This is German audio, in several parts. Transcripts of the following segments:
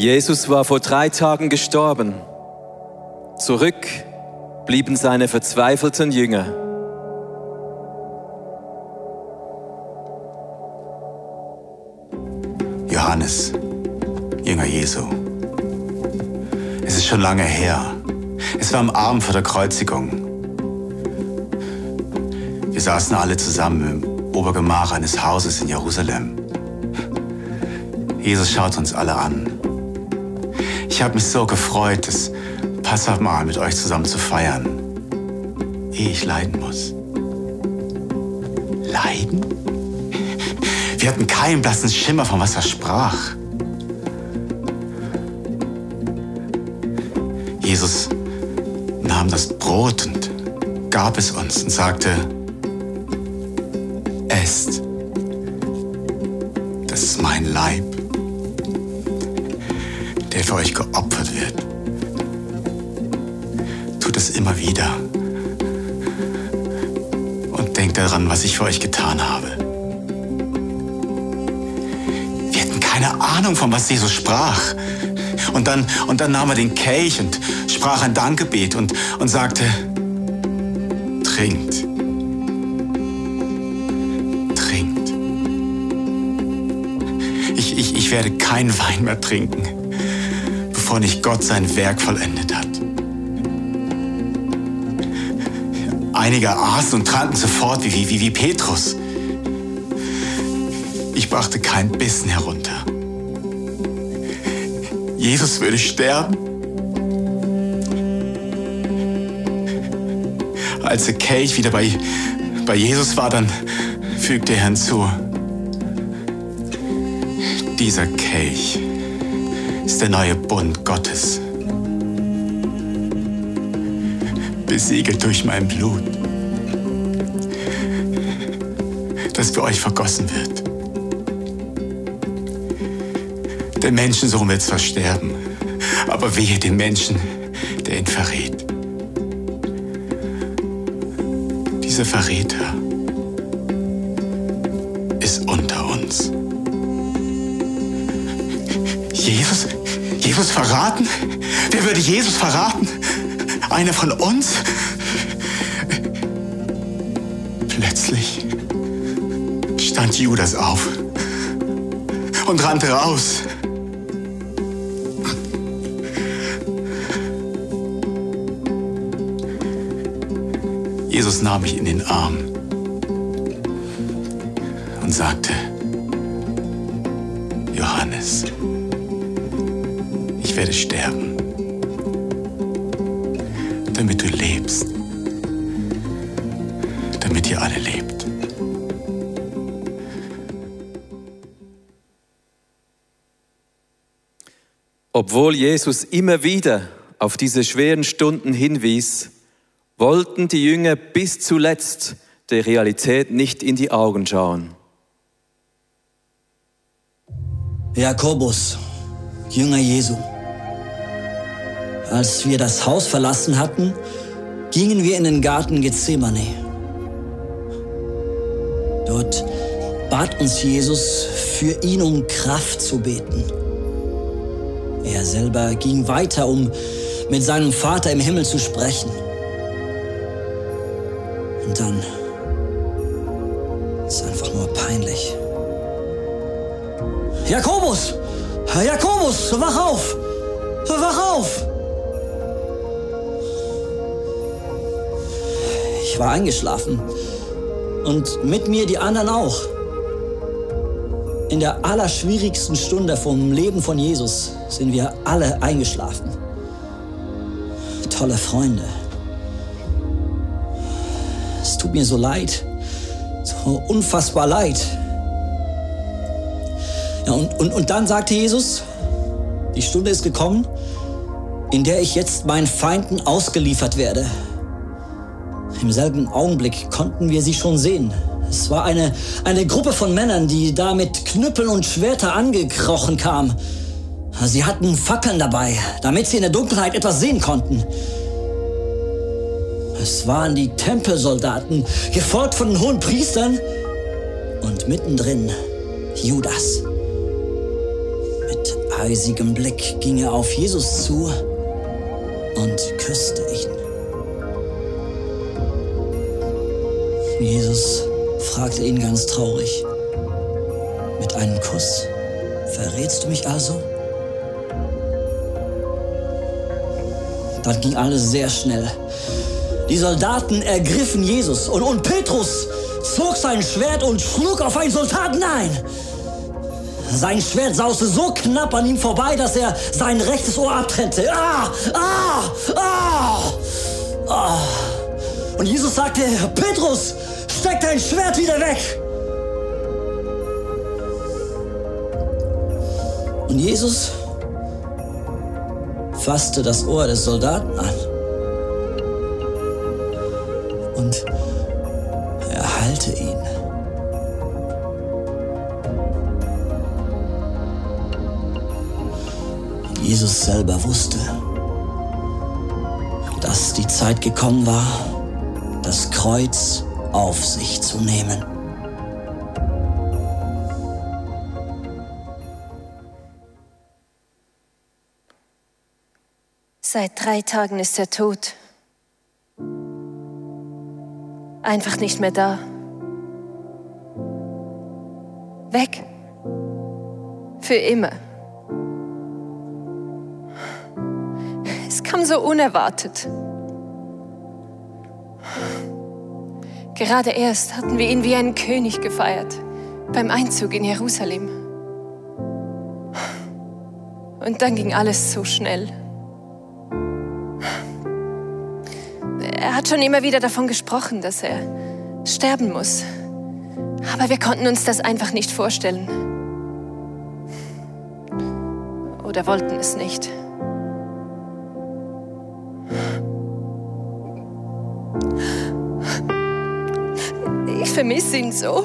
Jesus war vor drei Tagen gestorben. Zurück blieben seine verzweifelten Jünger. Johannes, Jünger Jesu. Es ist schon lange her. Es war am Abend vor der Kreuzigung. Wir saßen alle zusammen im Obergemach eines Hauses in Jerusalem. Jesus schaut uns alle an. Ich habe mich so gefreut, das Passamahl mit euch zusammen zu feiern, ehe ich leiden muss. Leiden? Wir hatten keinen blassen Schimmer, von was er sprach. Jesus nahm das Brot und gab es uns und sagte, esst, der für euch geopfert wird. Tut es immer wieder und denkt daran, was ich für euch getan habe. Wir hatten keine Ahnung, von was Jesus sprach. Und dann, und dann nahm er den Kelch und sprach ein Dankgebet und, und sagte, trinkt. Trinkt. Ich, ich, ich werde keinen Wein mehr trinken, bevor nicht Gott sein Werk vollendet hat. Einige aßen und tranken sofort wie, wie, wie Petrus. Ich brachte keinen Bissen herunter. Jesus würde sterben. Als der Kelch wieder bei, bei Jesus war, dann fügte er hinzu, dieser Kelch der neue Bund Gottes, besiegelt durch mein Blut, das für euch vergossen wird. Der Menschensohn wird zwar sterben, aber wehe dem Menschen, der ihn verrät. Dieser Verräter ist unter uns. Jesus? Jesus verraten? Wer würde Jesus verraten? Einer von uns? Plötzlich stand Judas auf und rannte raus. Jesus nahm mich in den Arm und sagte, Obwohl Jesus immer wieder auf diese schweren Stunden hinwies, wollten die Jünger bis zuletzt der Realität nicht in die Augen schauen. Jakobus, Jünger Jesu. Als wir das Haus verlassen hatten, gingen wir in den Garten Gethsemane. Dort bat uns Jesus, für ihn um Kraft zu beten. Er selber ging weiter, um mit seinem Vater im Himmel zu sprechen. Und dann ist einfach nur peinlich. Jakobus! Jakobus, wach auf! Wach auf! Ich war eingeschlafen. Und mit mir die anderen auch. In der allerschwierigsten Stunde vom Leben von Jesus sind wir alle eingeschlafen. Tolle Freunde. Es tut mir so leid. So unfassbar leid. Ja, und, und, und dann sagte Jesus, die Stunde ist gekommen, in der ich jetzt meinen Feinden ausgeliefert werde. Im selben Augenblick konnten wir sie schon sehen. Es war eine, eine Gruppe von Männern, die da mit Knüppeln und Schwerter angekrochen kam. Sie hatten Fackeln dabei, damit sie in der Dunkelheit etwas sehen konnten. Es waren die Tempelsoldaten, gefolgt von den hohen Priestern und mittendrin Judas mit heisigem Blick ging er auf Jesus zu und küsste ihn. Jesus fragte ihn ganz traurig, mit einem Kuss verrätst du mich also? Dann ging alles sehr schnell. Die Soldaten ergriffen Jesus und, und Petrus zog sein Schwert und schlug auf einen Soldaten ein. Sein Schwert sauste so knapp an ihm vorbei, dass er sein rechtes Ohr abtrennte. Ah, ah, ah, ah. Und Jesus sagte, Petrus, steck dein Schwert wieder weg. Und Jesus fasste das Ohr des Soldaten an und erhalte ihn. Jesus selber wusste, dass die Zeit gekommen war, das Kreuz auf sich zu nehmen. Seit drei Tagen ist er tot. Einfach nicht mehr da. Weg. Für immer. Es kam so unerwartet. Gerade erst hatten wir ihn wie einen König gefeiert beim Einzug in Jerusalem. Und dann ging alles so schnell. Er hat schon immer wieder davon gesprochen, dass er sterben muss. Aber wir konnten uns das einfach nicht vorstellen. Oder wollten es nicht. Ich vermisse ihn so.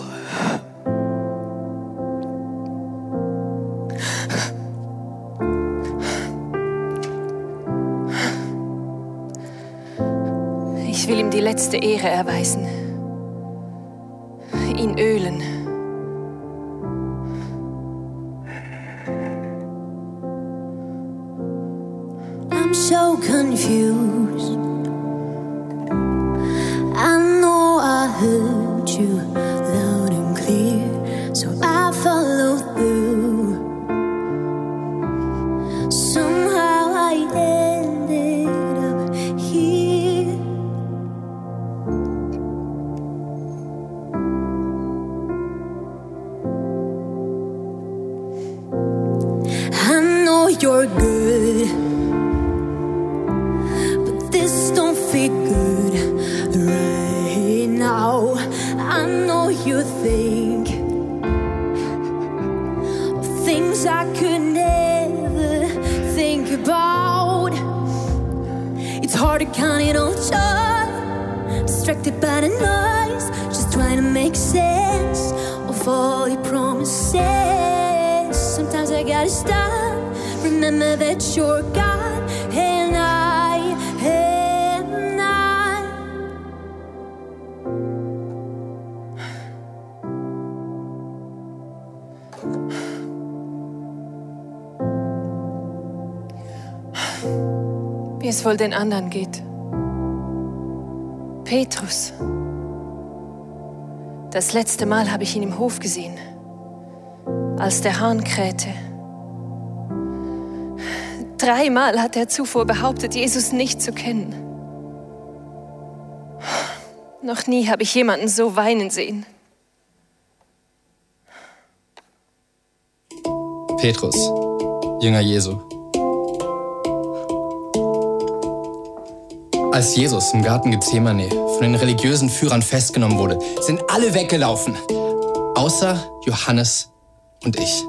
Ich will ihm die letzte Ehre erweisen. Ihn ölen. I'm so confused. Wie es wohl den anderen geht. Petrus. Das letzte Mal habe ich ihn im Hof gesehen, als der Hahn krähte. Dreimal hat er zuvor behauptet, Jesus nicht zu kennen. Noch nie habe ich jemanden so weinen sehen. Petrus, Jünger Jesu. Als Jesus im Garten Gethsemane von den religiösen Führern festgenommen wurde, sind alle weggelaufen, außer Johannes und ich.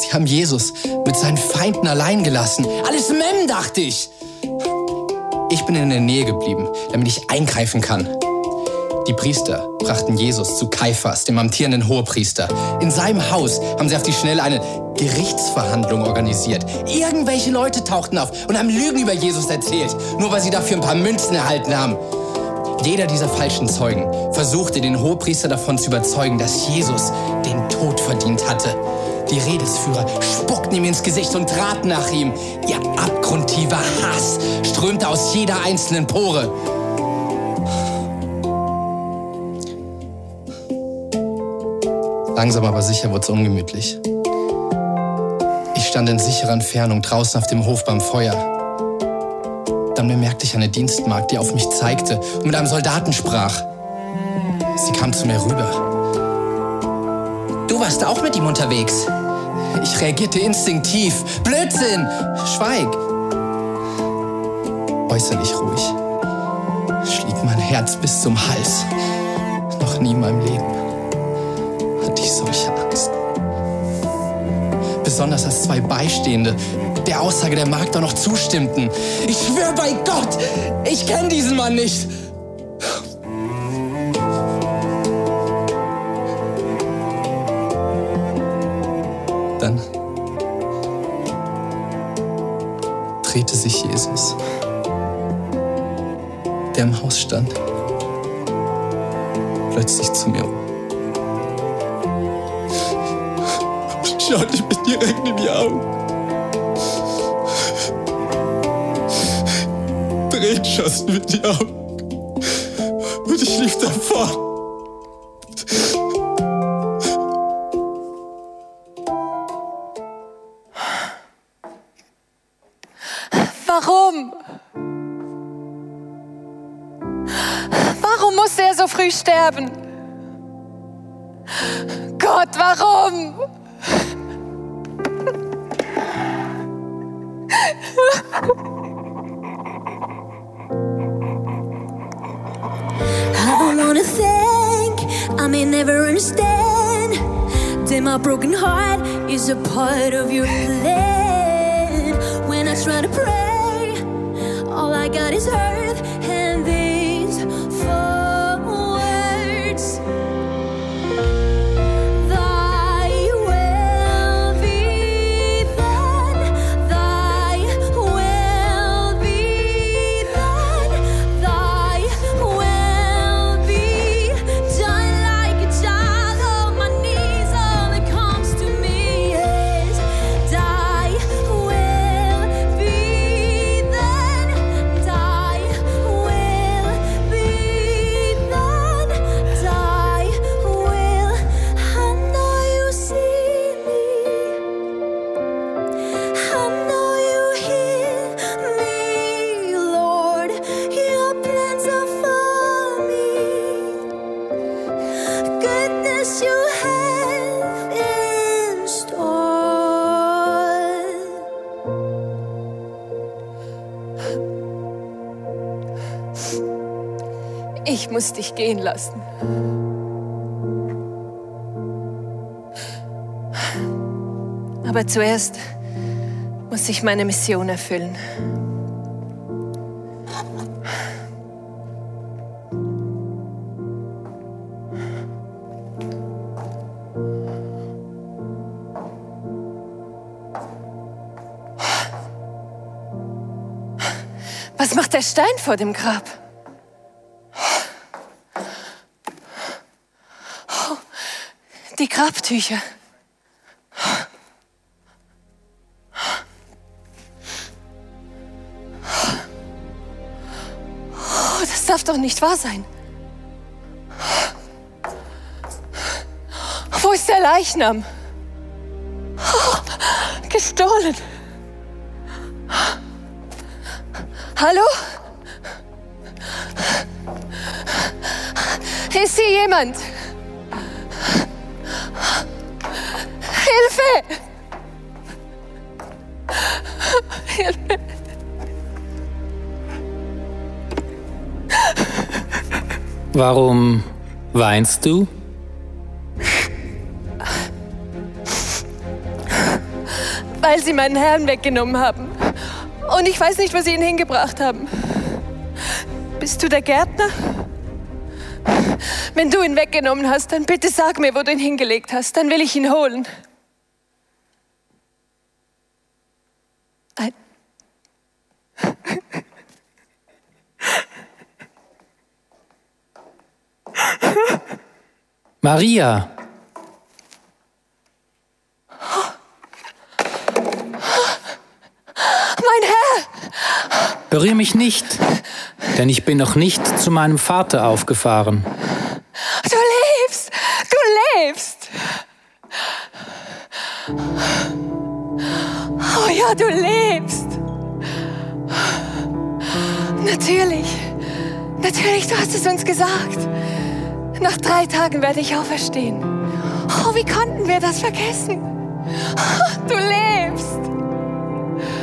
Sie haben Jesus mit seinen Feinden allein gelassen. Alles Mem, dachte ich. Ich bin in der Nähe geblieben, damit ich eingreifen kann. Die Priester brachten Jesus zu Kaiphas, dem amtierenden Hohepriester. In seinem Haus haben sie auf die Schnelle eine Gerichtsverhandlung organisiert. Irgendwelche Leute tauchten auf und haben Lügen über Jesus erzählt, nur weil sie dafür ein paar Münzen erhalten haben. Jeder dieser falschen Zeugen versuchte den Hohepriester davon zu überzeugen, dass Jesus den Tod verdient hatte. Die Redelsführer spuckten ihm ins Gesicht und traten nach ihm. Ihr abgrundtiefer Hass strömte aus jeder einzelnen Pore. Langsam aber sicher wurde es ungemütlich. Ich stand in sicherer Entfernung draußen auf dem Hof beim Feuer. Dann bemerkte ich eine Dienstmagd, die auf mich zeigte und mit einem Soldaten sprach. Sie kam zu mir rüber. Du warst auch mit ihm unterwegs. Ich reagierte instinktiv. Blödsinn! Schweig! Äußerlich ruhig. Schlief mein Herz bis zum Hals. Noch nie in meinem Leben hatte ich solche Angst. Besonders als zwei Beistehende der Aussage der Magd auch noch zustimmten. Ich schwöre bei Gott, ich kenne diesen Mann nicht. Dann drehte sich Jesus, der im Haus stand, plötzlich zu mir um. Schaute mir direkt in die Augen. Tränen schossen mir die Augen. Und ich lief davon. Warum? Warum musste er so früh sterben? Gott, warum? My broken heart is a part of your plan. When I try to pray, all I got is earth muss dich gehen lassen. Aber zuerst muss ich meine Mission erfüllen. Was macht der Stein vor dem Grab? Grabtücher. Oh, das darf doch nicht wahr sein. Wo ist der Leichnam? Oh, gestohlen. Hallo? Ist hier jemand? Warum weinst du? Weil sie meinen Herrn weggenommen haben. Und ich weiß nicht, wo sie ihn hingebracht haben. Bist du der Gärtner? Wenn du ihn weggenommen hast, dann bitte sag mir, wo du ihn hingelegt hast. Dann will ich ihn holen. Maria. Mein Herr! Berühr mich nicht, denn ich bin noch nicht zu meinem Vater aufgefahren. Du lebst! Du lebst! Oh ja, du lebst! Natürlich! Natürlich, du hast es uns gesagt! Nach drei Tagen werde ich auferstehen. Oh, wie konnten wir das vergessen? Du lebst!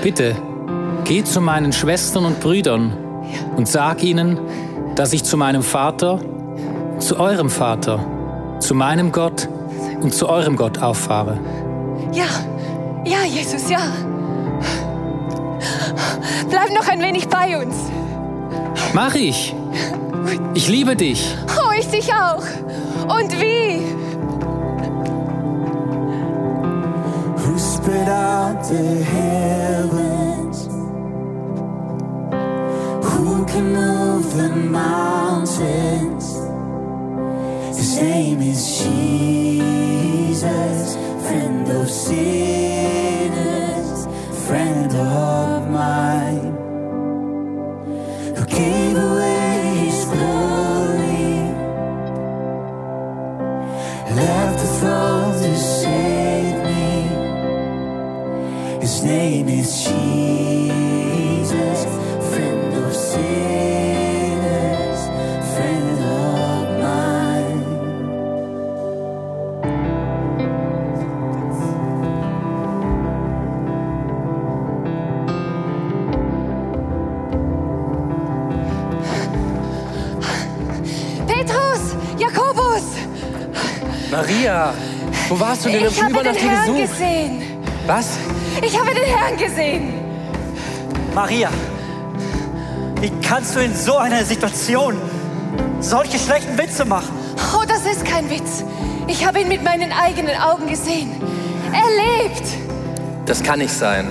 Bitte, geh zu meinen Schwestern und Brüdern und sag ihnen, dass ich zu meinem Vater, zu eurem Vater, zu meinem Gott und zu eurem Gott auffahre. Ja, ja, Jesus, ja. Bleib noch ein wenig bei uns. Mach ich. Ich liebe dich. Ich dich auch. Und wie? who spread out the heavens, who can move the mountains. His name is Jesus, friend of sinners, friend of mine, warst du denn Ich Über den nach dir Herrn gesucht? gesehen. Was? Ich habe den Herrn gesehen. Maria, wie kannst du in so einer Situation solche schlechten Witze machen? Oh, das ist kein Witz. Ich habe ihn mit meinen eigenen Augen gesehen. Er lebt. Das kann nicht sein.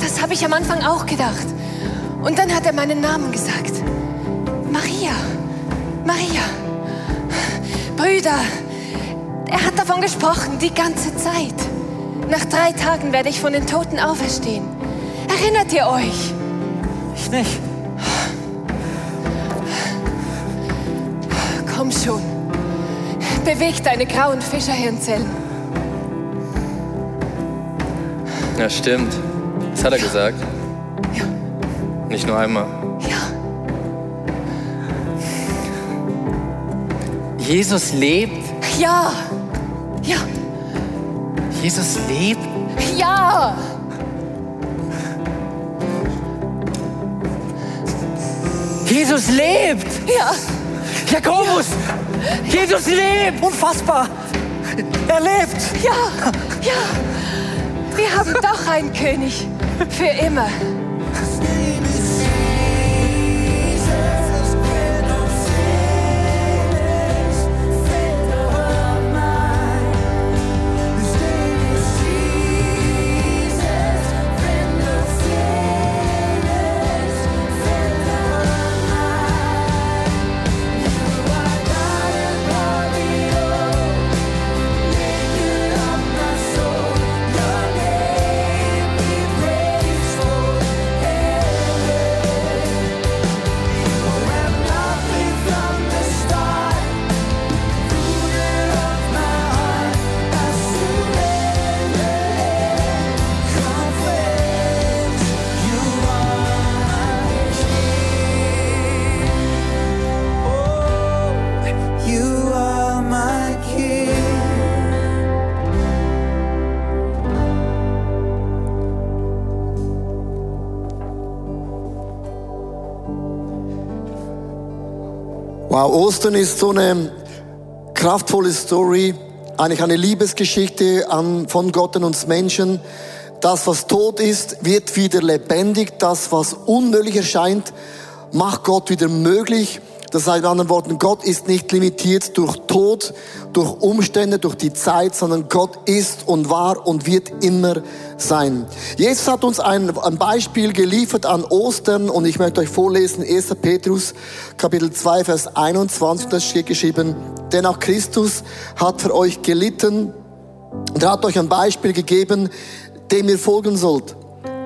Das habe ich am Anfang auch gedacht. Und dann hat er meinen Namen gesagt. Maria. Maria. Brüder, er hat davon gesprochen die ganze Zeit. Nach drei Tagen werde ich von den Toten auferstehen. Erinnert ihr euch? Ich nicht. Komm schon. Beweg deine grauen Fischerhirnzellen. Ja, stimmt. Das hat er gesagt. Ja. Nicht nur einmal. Ja. Jesus lebt. Ja. Ja. Jesus lebt. Ja. Jesus lebt! Ja. Jakobus! Jesus lebt! Unfassbar! Er lebt! Ja. Ja. Wir haben doch einen König. Für immer. Wow, Ostern ist so eine kraftvolle Story, eigentlich eine Liebesgeschichte von Gott an uns Menschen. Das, was tot ist, wird wieder lebendig. Das, was unmöglich erscheint, macht Gott wieder möglich. Das heißt mit anderen Worten, Gott ist nicht limitiert durch Tod, durch Umstände, durch die Zeit, sondern Gott ist und war und wird immer sein. Jesus hat uns ein, ein Beispiel geliefert an Ostern und ich möchte euch vorlesen, 1. Petrus, Kapitel 2, Vers 21, das steht geschrieben, denn auch Christus hat für euch gelitten und er hat euch ein Beispiel gegeben, dem ihr folgen sollt.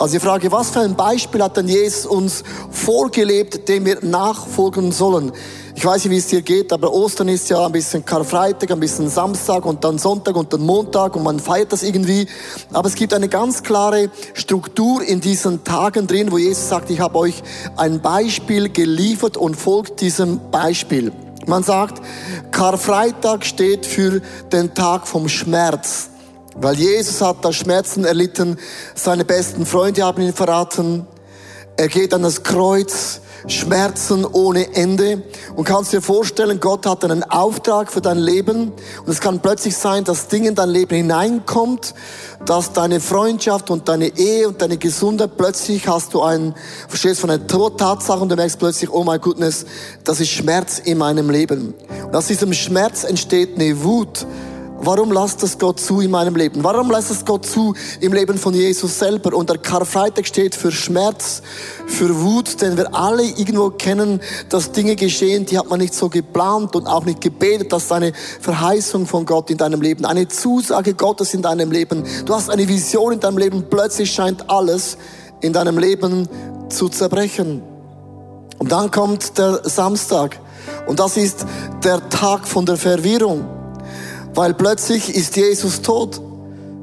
Also die Frage, was für ein Beispiel hat denn Jesus uns vorgelebt, dem wir nachfolgen sollen? Ich weiß nicht, wie es dir geht, aber Ostern ist ja ein bisschen Karfreitag, ein bisschen Samstag und dann Sonntag und dann Montag und man feiert das irgendwie. Aber es gibt eine ganz klare Struktur in diesen Tagen drin, wo Jesus sagt, ich habe euch ein Beispiel geliefert und folgt diesem Beispiel. Man sagt, Karfreitag steht für den Tag vom Schmerz. Weil Jesus hat da Schmerzen erlitten, seine besten Freunde haben ihn verraten. Er geht an das Kreuz, Schmerzen ohne Ende. Und kannst dir vorstellen, Gott hat einen Auftrag für dein Leben. Und es kann plötzlich sein, dass Dinge in dein Leben hineinkommt, dass deine Freundschaft und deine Ehe und deine Gesundheit plötzlich hast du einen, verstehst von einer Tatsache und du merkst plötzlich, oh mein Goodness, das ist Schmerz in meinem Leben. Und aus diesem Schmerz entsteht eine Wut. Warum lässt das Gott zu in meinem Leben? Warum lässt es Gott zu im Leben von Jesus selber? Und der Karfreitag steht für Schmerz, für Wut, denn wir alle irgendwo kennen, dass Dinge geschehen, die hat man nicht so geplant und auch nicht gebetet. Das ist eine Verheißung von Gott in deinem Leben, eine Zusage Gottes in deinem Leben. Du hast eine Vision in deinem Leben, plötzlich scheint alles in deinem Leben zu zerbrechen. Und dann kommt der Samstag und das ist der Tag von der Verwirrung. Weil plötzlich ist Jesus tot.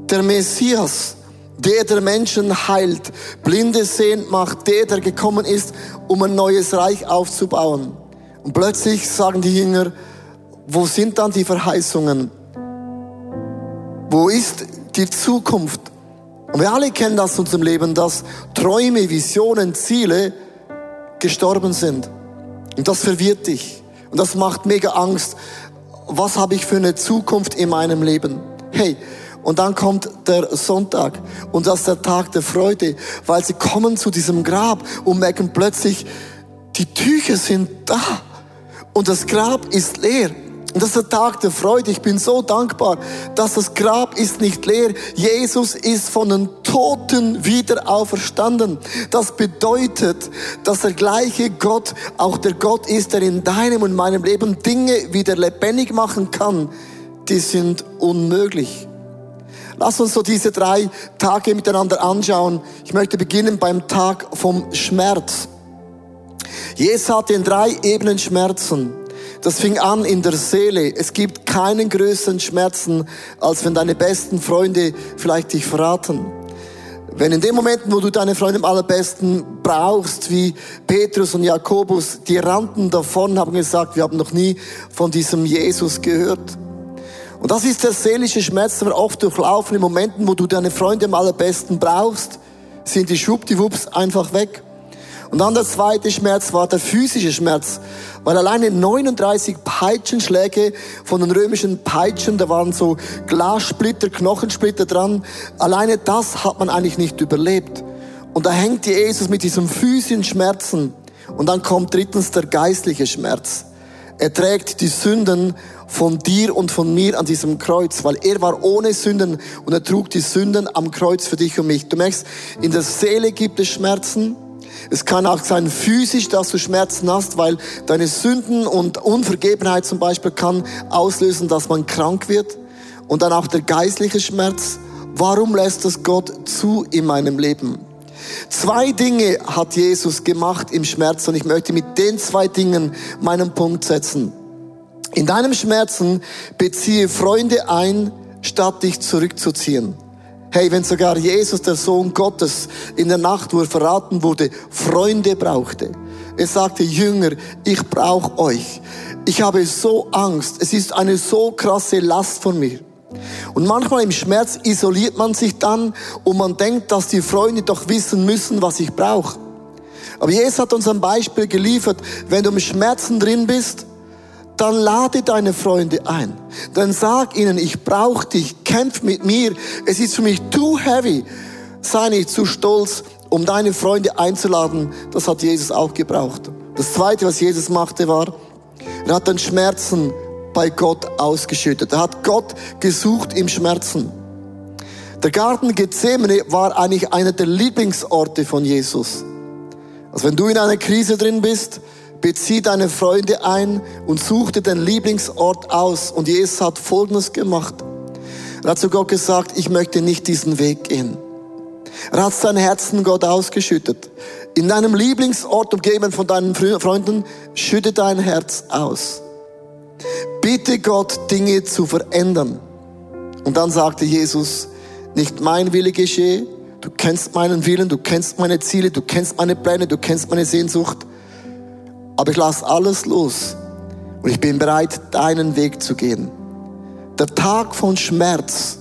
Der Messias, der der Menschen heilt, Blinde sehend macht, der, der gekommen ist, um ein neues Reich aufzubauen. Und plötzlich sagen die Jünger, wo sind dann die Verheißungen? Wo ist die Zukunft? Und wir alle kennen das in unserem Leben, dass Träume, Visionen, Ziele gestorben sind. Und das verwirrt dich. Und das macht mega Angst, was habe ich für eine Zukunft in meinem Leben? Hey, und dann kommt der Sonntag und das ist der Tag der Freude, weil sie kommen zu diesem Grab und merken plötzlich, die Tücher sind da und das Grab ist leer. Und das ist der Tag der Freude. Ich bin so dankbar, dass das Grab ist nicht leer. Jesus ist von den Toten wieder auferstanden. Das bedeutet, dass der gleiche Gott auch der Gott ist, der in deinem und meinem Leben Dinge wieder lebendig machen kann, die sind unmöglich. Lass uns so diese drei Tage miteinander anschauen. Ich möchte beginnen beim Tag vom Schmerz. Jesus hatte in drei Ebenen Schmerzen. Das fing an in der Seele. Es gibt keinen größeren Schmerzen, als wenn deine besten Freunde vielleicht dich verraten. Wenn in dem Moment, wo du deine Freunde am allerbesten brauchst, wie Petrus und Jakobus, die rannten davon, haben gesagt, wir haben noch nie von diesem Jesus gehört. Und das ist der seelische Schmerz, den wir oft durchlaufen. In Momenten, wo du deine Freunde am allerbesten brauchst, sind die Schwuppdiwupps einfach weg. Und dann der zweite Schmerz war der physische Schmerz, weil alleine 39 Peitschenschläge von den römischen Peitschen, da waren so Glassplitter, Knochensplitter dran, alleine das hat man eigentlich nicht überlebt. Und da hängt Jesus mit diesem physischen Schmerzen. Und dann kommt drittens der geistliche Schmerz. Er trägt die Sünden von dir und von mir an diesem Kreuz, weil er war ohne Sünden und er trug die Sünden am Kreuz für dich und mich. Du merkst, in der Seele gibt es Schmerzen, es kann auch sein physisch, dass du Schmerzen hast, weil deine Sünden und Unvergebenheit zum Beispiel kann auslösen, dass man krank wird. Und dann auch der geistliche Schmerz. Warum lässt das Gott zu in meinem Leben? Zwei Dinge hat Jesus gemacht im Schmerz und ich möchte mit den zwei Dingen meinen Punkt setzen. In deinem Schmerzen beziehe Freunde ein, statt dich zurückzuziehen. Hey, wenn sogar Jesus, der Sohn Gottes, in der Nacht, wo er verraten wurde, Freunde brauchte. Er sagte, Jünger, ich brauche euch. Ich habe so Angst. Es ist eine so krasse Last von mir. Und manchmal im Schmerz isoliert man sich dann und man denkt, dass die Freunde doch wissen müssen, was ich brauche. Aber Jesus hat uns ein Beispiel geliefert. Wenn du im Schmerzen drin bist, dann lade deine Freunde ein. Dann sag ihnen, ich brauche dich, kämpf mit mir. Es ist für mich too heavy. Sei nicht zu stolz, um deine Freunde einzuladen. Das hat Jesus auch gebraucht. Das zweite, was Jesus machte, war, er hat den Schmerzen bei Gott ausgeschüttet. Er hat Gott gesucht im Schmerzen. Der Garten Gethsemane war eigentlich einer der Lieblingsorte von Jesus. Also wenn du in einer Krise drin bist, bezieh deine Freunde ein und such dir den Lieblingsort aus. Und Jesus hat Folgendes gemacht. Er hat zu Gott gesagt, ich möchte nicht diesen Weg gehen. Er hat sein Herzen Gott ausgeschüttet. In deinem Lieblingsort umgeben von deinen Fre- Freunden, schütte dein Herz aus. Bitte Gott, Dinge zu verändern. Und dann sagte Jesus, nicht mein Wille geschehe, du kennst meinen Willen, du kennst meine Ziele, du kennst meine Pläne, du kennst meine Sehnsucht, aber ich lasse alles los und ich bin bereit, deinen Weg zu gehen. Der Tag von Schmerz,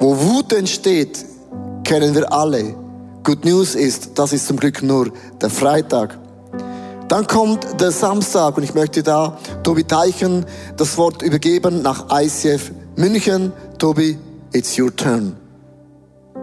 wo Wut entsteht, kennen wir alle. Good News ist, das ist zum Glück nur der Freitag. Dann kommt der Samstag und ich möchte da Tobi Teichen das Wort übergeben nach ICF München. Tobi, it's your turn.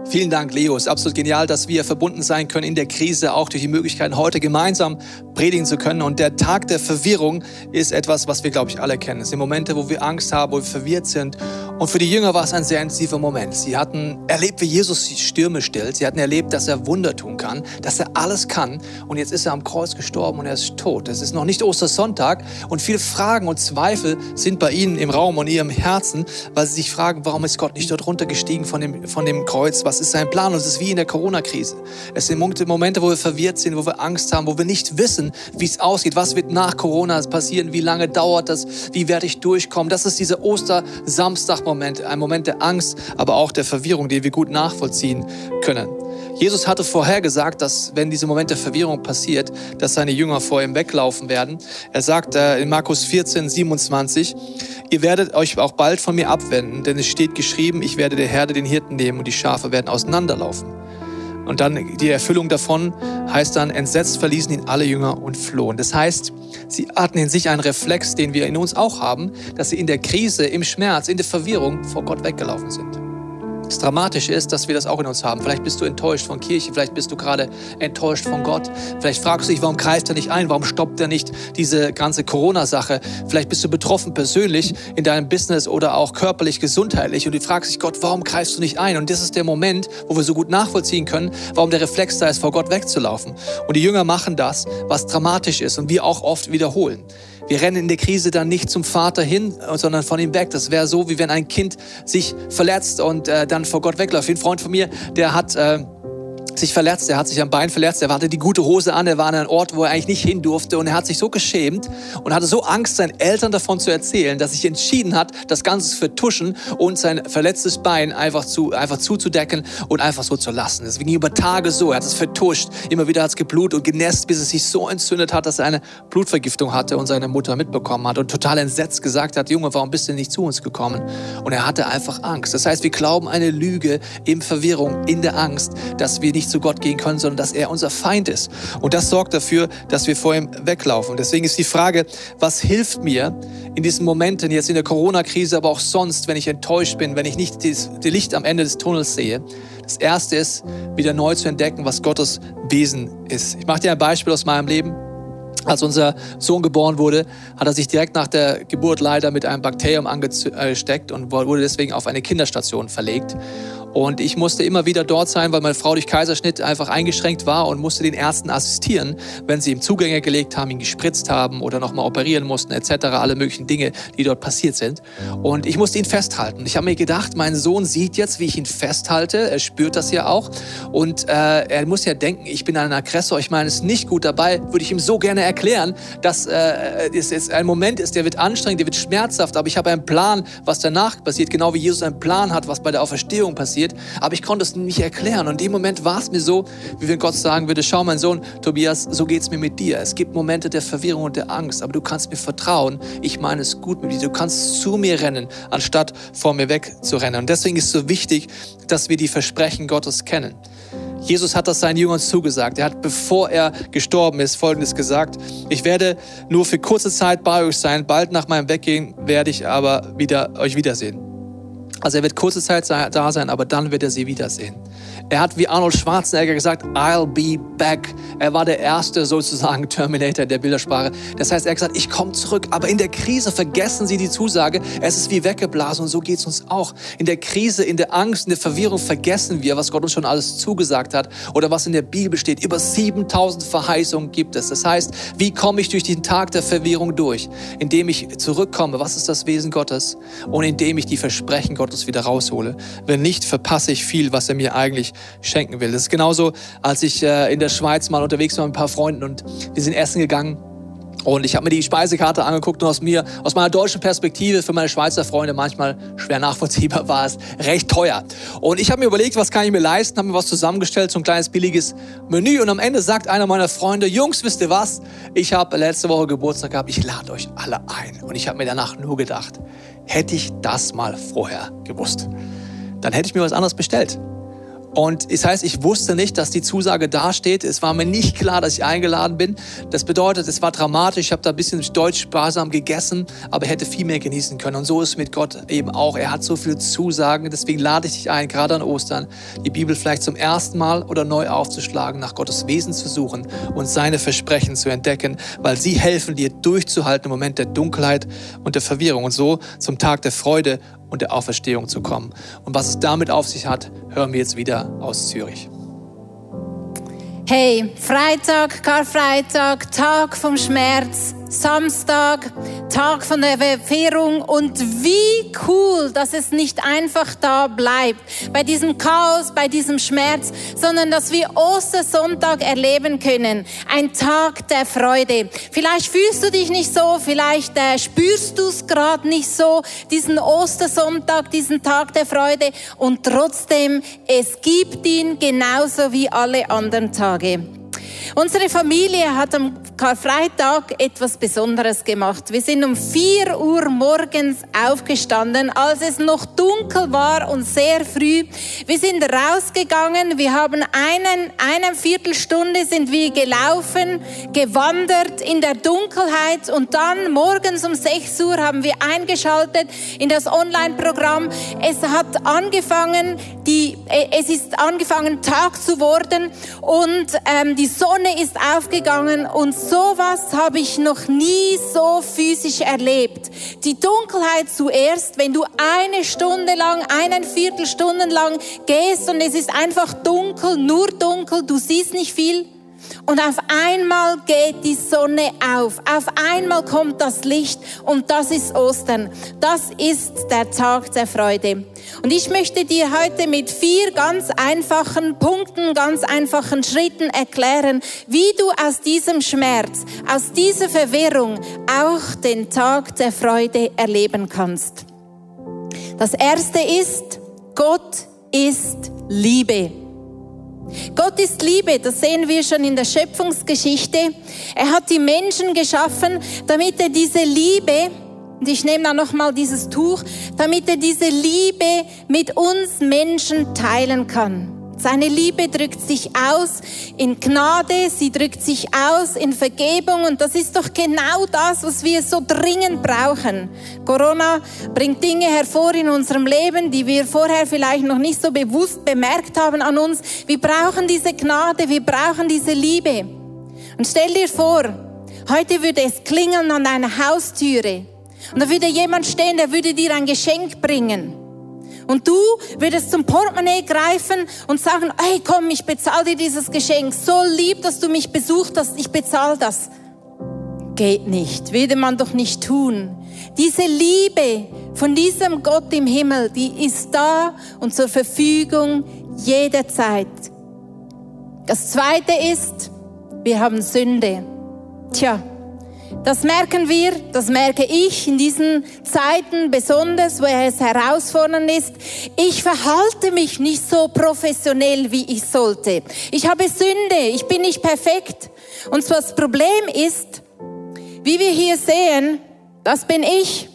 Vielen Dank, Leo. Es ist absolut genial, dass wir verbunden sein können in der Krise, auch durch die Möglichkeit, heute gemeinsam predigen zu können. Und der Tag der Verwirrung ist etwas, was wir, glaube ich, alle kennen. Es sind Momente, wo wir Angst haben, wo wir verwirrt sind. Und für die Jünger war es ein sehr intensiver Moment. Sie hatten erlebt, wie Jesus die Stürme stillt. Sie hatten erlebt, dass er Wunder tun kann, dass er alles kann. Und jetzt ist er am Kreuz gestorben und er ist tot. Es ist noch nicht Ostersonntag. Und viele Fragen und Zweifel sind bei ihnen im Raum und in ihrem Herzen, weil sie sich fragen, warum ist Gott nicht dort runtergestiegen von dem, von dem Kreuz? Was ist sein Plan? Und es ist wie in der Corona-Krise. Es sind Momente, wo wir verwirrt sind, wo wir Angst haben, wo wir nicht wissen, wie es ausgeht. Was wird nach Corona passieren? Wie lange dauert das? Wie werde ich durchkommen? Das ist dieser Ostersamstag-Moment, ein Moment der Angst, aber auch der Verwirrung, den wir gut nachvollziehen können. Jesus hatte vorhergesagt, dass wenn diese Moment der Verwirrung passiert, dass seine Jünger vor ihm weglaufen werden. Er sagt äh, in Markus 14, 27, ihr werdet euch auch bald von mir abwenden, denn es steht geschrieben, ich werde der Herde den Hirten nehmen und die Schafe werden auseinanderlaufen. Und dann die Erfüllung davon heißt dann, entsetzt verließen ihn alle Jünger und flohen. Das heißt, sie hatten in sich einen Reflex, den wir in uns auch haben, dass sie in der Krise, im Schmerz, in der Verwirrung vor Gott weggelaufen sind. Das Dramatische ist, dass wir das auch in uns haben. Vielleicht bist du enttäuscht von Kirche, vielleicht bist du gerade enttäuscht von Gott. Vielleicht fragst du dich, warum greift er nicht ein? Warum stoppt er nicht diese ganze Corona-Sache? Vielleicht bist du betroffen persönlich in deinem Business oder auch körperlich, gesundheitlich und du fragst dich, Gott, warum greifst du nicht ein? Und das ist der Moment, wo wir so gut nachvollziehen können, warum der Reflex da ist, vor Gott wegzulaufen. Und die Jünger machen das, was dramatisch ist und wir auch oft wiederholen. Wir rennen in der Krise dann nicht zum Vater hin, sondern von ihm weg. Das wäre so, wie wenn ein Kind sich verletzt und äh, dann vor Gott wegläuft. Ein Freund von mir, der hat äh, sich verletzt, er hat sich am Bein verletzt, er hatte die gute Hose an, er war an einem Ort, wo er eigentlich nicht hin durfte und er hat sich so geschämt und hatte so Angst, seinen Eltern davon zu erzählen, dass sich entschieden hat, das Ganze zu vertuschen und sein verletztes Bein einfach, zu, einfach zuzudecken und einfach so zu lassen. Deswegen über Tage so, er hat es vertuscht, immer wieder hat es geblutet und genässt, bis es sich so entzündet hat, dass er eine Blutvergiftung hatte und seine Mutter mitbekommen hat und total entsetzt gesagt hat, Junge, warum bist du nicht zu uns gekommen? Und er hatte einfach Angst. Das heißt, wir glauben eine Lüge in Verwirrung, in der Angst, dass wir nicht zu Gott gehen können, sondern dass er unser Feind ist. Und das sorgt dafür, dass wir vor ihm weglaufen. Deswegen ist die Frage, was hilft mir in diesen Momenten, jetzt in der Corona-Krise, aber auch sonst, wenn ich enttäuscht bin, wenn ich nicht das, das Licht am Ende des Tunnels sehe? Das erste ist, wieder neu zu entdecken, was Gottes Wesen ist. Ich mache dir ein Beispiel aus meinem Leben. Als unser Sohn geboren wurde, hat er sich direkt nach der Geburt leider mit einem Bakterium angesteckt und wurde deswegen auf eine Kinderstation verlegt. Und ich musste immer wieder dort sein, weil meine Frau durch Kaiserschnitt einfach eingeschränkt war und musste den Ärzten assistieren, wenn sie ihm Zugänge gelegt haben, ihn gespritzt haben oder nochmal operieren mussten, etc. Alle möglichen Dinge, die dort passiert sind. Und ich musste ihn festhalten. Ich habe mir gedacht, mein Sohn sieht jetzt, wie ich ihn festhalte. Er spürt das ja auch. Und äh, er muss ja denken, ich bin ein Aggressor. Ich meine, es ist nicht gut. Dabei würde ich ihm so gerne erklären, dass äh, es jetzt ein Moment ist, der wird anstrengend, der wird schmerzhaft. Aber ich habe einen Plan, was danach passiert. Genau wie Jesus einen Plan hat, was bei der Auferstehung passiert passiert, aber ich konnte es nicht erklären. Und in dem Moment war es mir so, wie wenn Gott sagen würde, schau mein Sohn, Tobias, so geht es mir mit dir. Es gibt Momente der Verwirrung und der Angst, aber du kannst mir vertrauen. Ich meine es gut mit dir. Du kannst zu mir rennen, anstatt vor mir wegzurennen. Und deswegen ist es so wichtig, dass wir die Versprechen Gottes kennen. Jesus hat das seinen Jüngern zugesagt. Er hat, bevor er gestorben ist, Folgendes gesagt. Ich werde nur für kurze Zeit bei euch sein. Bald nach meinem Weggehen werde ich aber wieder euch wiedersehen. Also er wird kurze Zeit da sein, aber dann wird er sie wiedersehen. Er hat wie Arnold Schwarzenegger gesagt, I'll be back. Er war der erste sozusagen Terminator der Bildersprache. Das heißt, er hat gesagt, ich komme zurück. Aber in der Krise vergessen Sie die Zusage. Es ist wie weggeblasen und so geht es uns auch. In der Krise, in der Angst, in der Verwirrung vergessen wir, was Gott uns schon alles zugesagt hat oder was in der Bibel steht. Über 7000 Verheißungen gibt es. Das heißt, wie komme ich durch den Tag der Verwirrung durch? Indem ich zurückkomme. Was ist das Wesen Gottes? Und indem ich die Versprechen Gottes Autos wieder raushole. Wenn nicht, verpasse ich viel, was er mir eigentlich schenken will. Das ist genauso, als ich äh, in der Schweiz mal unterwegs war mit ein paar Freunden und wir sind essen gegangen und ich habe mir die Speisekarte angeguckt und aus mir, aus meiner deutschen Perspektive für meine Schweizer Freunde manchmal schwer nachvollziehbar war es recht teuer. Und ich habe mir überlegt, was kann ich mir leisten, habe mir was zusammengestellt, so ein kleines billiges Menü. Und am Ende sagt einer meiner Freunde, Jungs, wisst ihr was? Ich habe letzte Woche Geburtstag gehabt, ich lade euch alle ein. Und ich habe mir danach nur gedacht, hätte ich das mal vorher gewusst, dann hätte ich mir was anderes bestellt. Und das heißt, ich wusste nicht, dass die Zusage dasteht. Es war mir nicht klar, dass ich eingeladen bin. Das bedeutet, es war dramatisch. Ich habe da ein bisschen deutsch sparsam gegessen, aber hätte viel mehr genießen können. Und so ist es mit Gott eben auch. Er hat so viele Zusagen. Deswegen lade ich dich ein, gerade an Ostern, die Bibel vielleicht zum ersten Mal oder neu aufzuschlagen, nach Gottes Wesen zu suchen und seine Versprechen zu entdecken, weil sie helfen dir durchzuhalten im Moment der Dunkelheit und der Verwirrung und so zum Tag der Freude und der Auferstehung zu kommen. Und was es damit auf sich hat, hören wir jetzt wieder aus Zürich. Hey, Freitag, Karfreitag, Tag vom Schmerz, Samstag, Tag von der Verfehrung und wie cool, dass es nicht einfach da bleibt, bei diesem Chaos, bei diesem Schmerz, sondern dass wir Ostersonntag erleben können, ein Tag der Freude. Vielleicht fühlst du dich nicht so, vielleicht äh, spürst du es gerade nicht so, diesen Ostersonntag, diesen Tag der Freude und trotzdem, es gibt ihn genauso wie alle anderen Tage. Unsere Familie hat am Karfreitag etwas Besonderes gemacht. Wir sind um 4 Uhr morgens aufgestanden, als es noch dunkel war und sehr früh. Wir sind rausgegangen, wir haben einen, eine Viertelstunde sind wir gelaufen, gewandert in der Dunkelheit und dann morgens um 6 Uhr haben wir eingeschaltet in das Online-Programm. Es hat angefangen, die, es ist angefangen Tag zu worden und ähm, die Sonne ist aufgegangen und sowas habe ich noch nie so physisch erlebt. Die Dunkelheit zuerst, wenn du eine Stunde lang, einen Viertelstunden lang gehst und es ist einfach dunkel, nur dunkel, du siehst nicht viel. Und auf einmal geht die Sonne auf. Auf einmal kommt das Licht und das ist Ostern. Das ist der Tag der Freude. Und ich möchte dir heute mit vier ganz einfachen Punkten, ganz einfachen Schritten erklären, wie du aus diesem Schmerz, aus dieser Verwirrung auch den Tag der Freude erleben kannst. Das erste ist, Gott ist Liebe. Gott ist Liebe, das sehen wir schon in der Schöpfungsgeschichte. Er hat die Menschen geschaffen, damit er diese Liebe, und ich nehme da nochmal dieses Tuch, damit er diese Liebe mit uns Menschen teilen kann. Seine Liebe drückt sich aus in Gnade, sie drückt sich aus in Vergebung und das ist doch genau das, was wir so dringend brauchen. Corona bringt Dinge hervor in unserem Leben, die wir vorher vielleicht noch nicht so bewusst bemerkt haben an uns. Wir brauchen diese Gnade, wir brauchen diese Liebe. Und stell dir vor, heute würde es klingeln an deiner Haustüre und da würde jemand stehen, der würde dir ein Geschenk bringen. Und du würdest zum Portemonnaie greifen und sagen, hey komm, ich bezahle dir dieses Geschenk. So lieb, dass du mich besucht hast, ich bezahle das. Geht nicht, würde man doch nicht tun. Diese Liebe von diesem Gott im Himmel, die ist da und zur Verfügung jederzeit. Das zweite ist, wir haben Sünde. Tja, das merken wir, das merke ich in diesen Zeiten besonders, wo es herausfordernd ist. Ich verhalte mich nicht so professionell, wie ich sollte. Ich habe Sünde, ich bin nicht perfekt. Und das Problem ist, wie wir hier sehen, das bin ich.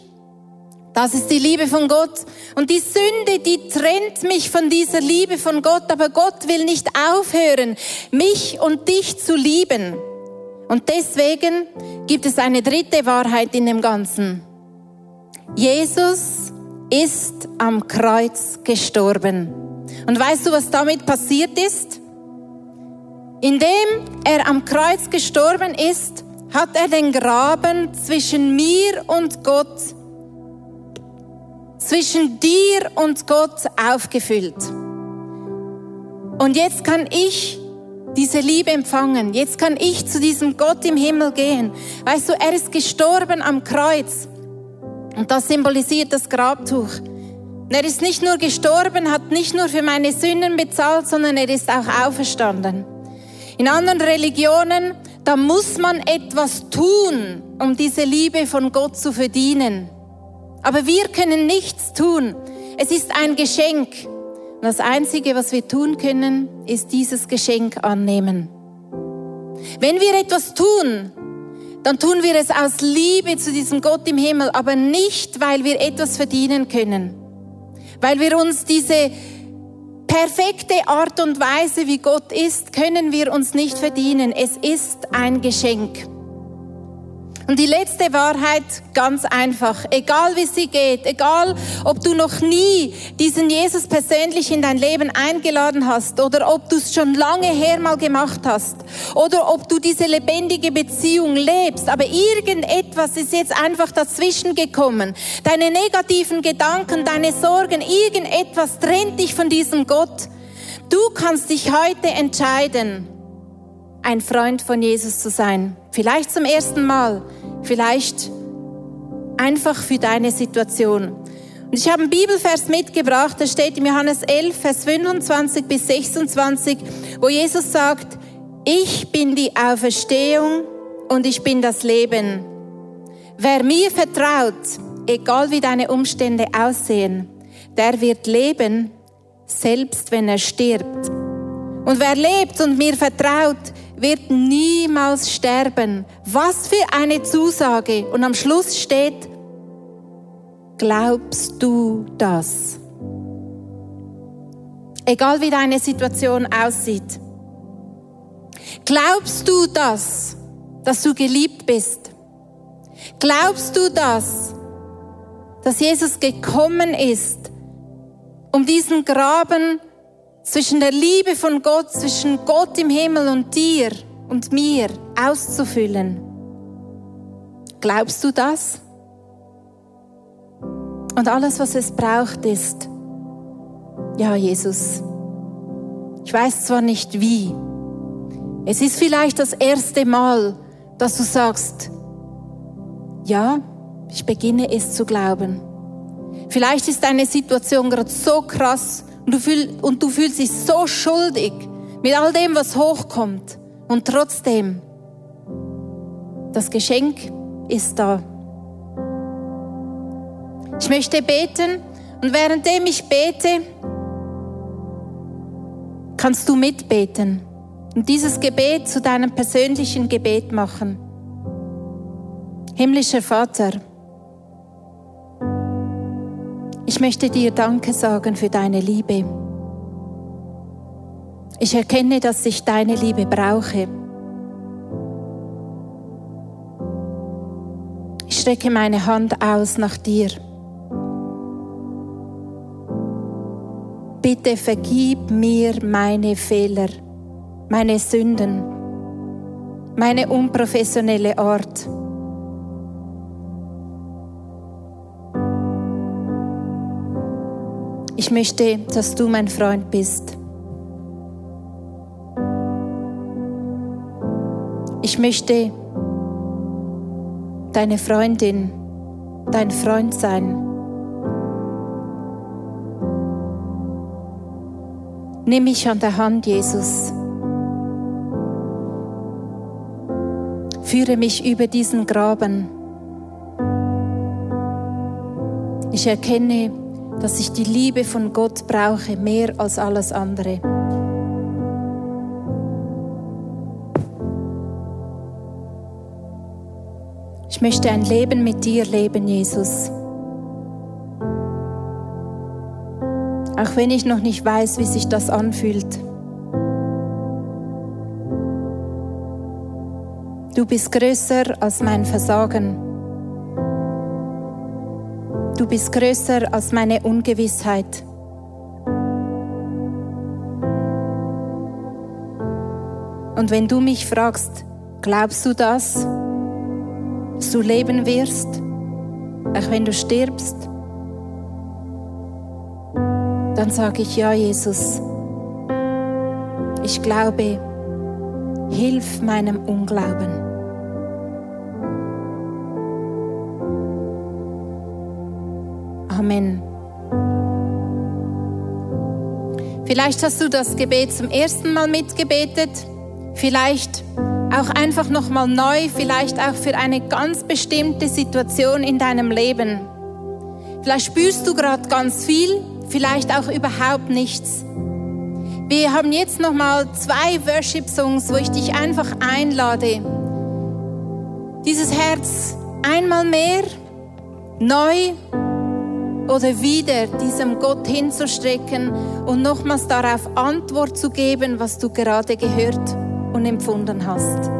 Das ist die Liebe von Gott. Und die Sünde, die trennt mich von dieser Liebe von Gott. Aber Gott will nicht aufhören, mich und dich zu lieben. Und deswegen gibt es eine dritte Wahrheit in dem Ganzen. Jesus ist am Kreuz gestorben. Und weißt du, was damit passiert ist? Indem er am Kreuz gestorben ist, hat er den Graben zwischen mir und Gott, zwischen dir und Gott aufgefüllt. Und jetzt kann ich diese Liebe empfangen. Jetzt kann ich zu diesem Gott im Himmel gehen. Weißt du, er ist gestorben am Kreuz. Und das symbolisiert das Grabtuch. Und er ist nicht nur gestorben, hat nicht nur für meine Sünden bezahlt, sondern er ist auch auferstanden. In anderen Religionen, da muss man etwas tun, um diese Liebe von Gott zu verdienen. Aber wir können nichts tun. Es ist ein Geschenk. Und das Einzige, was wir tun können, ist dieses Geschenk annehmen. Wenn wir etwas tun, dann tun wir es aus Liebe zu diesem Gott im Himmel, aber nicht, weil wir etwas verdienen können. Weil wir uns diese perfekte Art und Weise, wie Gott ist, können wir uns nicht verdienen. Es ist ein Geschenk. Und die letzte Wahrheit, ganz einfach, egal wie sie geht, egal ob du noch nie diesen Jesus persönlich in dein Leben eingeladen hast oder ob du es schon lange her mal gemacht hast oder ob du diese lebendige Beziehung lebst, aber irgendetwas ist jetzt einfach dazwischen gekommen. Deine negativen Gedanken, deine Sorgen, irgendetwas trennt dich von diesem Gott. Du kannst dich heute entscheiden, ein Freund von Jesus zu sein. Vielleicht zum ersten Mal, vielleicht einfach für deine Situation. Und ich habe einen Bibelvers mitgebracht, der steht in Johannes 11, Vers 25 bis 26, wo Jesus sagt, ich bin die Auferstehung und ich bin das Leben. Wer mir vertraut, egal wie deine Umstände aussehen, der wird leben, selbst wenn er stirbt. Und wer lebt und mir vertraut, wird niemals sterben. Was für eine Zusage. Und am Schluss steht, glaubst du das? Egal wie deine Situation aussieht. Glaubst du das, dass du geliebt bist? Glaubst du das, dass Jesus gekommen ist, um diesen Graben zwischen der Liebe von Gott, zwischen Gott im Himmel und dir und mir auszufüllen. Glaubst du das? Und alles, was es braucht, ist, ja, Jesus, ich weiß zwar nicht wie, es ist vielleicht das erste Mal, dass du sagst, ja, ich beginne es zu glauben. Vielleicht ist deine Situation gerade so krass und du, fühl, und du fühlst dich so schuldig mit all dem, was hochkommt. Und trotzdem, das Geschenk ist da. Ich möchte beten und währenddem ich bete, kannst du mitbeten und dieses Gebet zu deinem persönlichen Gebet machen. Himmlischer Vater, ich möchte dir Danke sagen für deine Liebe. Ich erkenne, dass ich deine Liebe brauche. Ich strecke meine Hand aus nach dir. Bitte vergib mir meine Fehler, meine Sünden, meine unprofessionelle Art. Ich möchte, dass du mein Freund bist. Ich möchte deine Freundin, dein Freund sein. Nimm mich an der Hand, Jesus. Führe mich über diesen Graben. Ich erkenne, dass ich die Liebe von Gott brauche, mehr als alles andere. Ich möchte ein Leben mit dir leben, Jesus. Auch wenn ich noch nicht weiß, wie sich das anfühlt. Du bist größer als mein Versagen. Du bist größer als meine Ungewissheit. Und wenn du mich fragst, glaubst du das, dass du leben wirst, auch wenn du stirbst, dann sage ich ja, Jesus. Ich glaube, hilf meinem Unglauben. Amen. Vielleicht hast du das Gebet zum ersten Mal mitgebetet, vielleicht auch einfach noch mal neu, vielleicht auch für eine ganz bestimmte Situation in deinem Leben. Vielleicht spürst du gerade ganz viel, vielleicht auch überhaupt nichts. Wir haben jetzt noch mal zwei Worship Songs, wo ich dich einfach einlade, dieses Herz einmal mehr neu oder wieder diesem Gott hinzustrecken und nochmals darauf Antwort zu geben, was du gerade gehört und empfunden hast.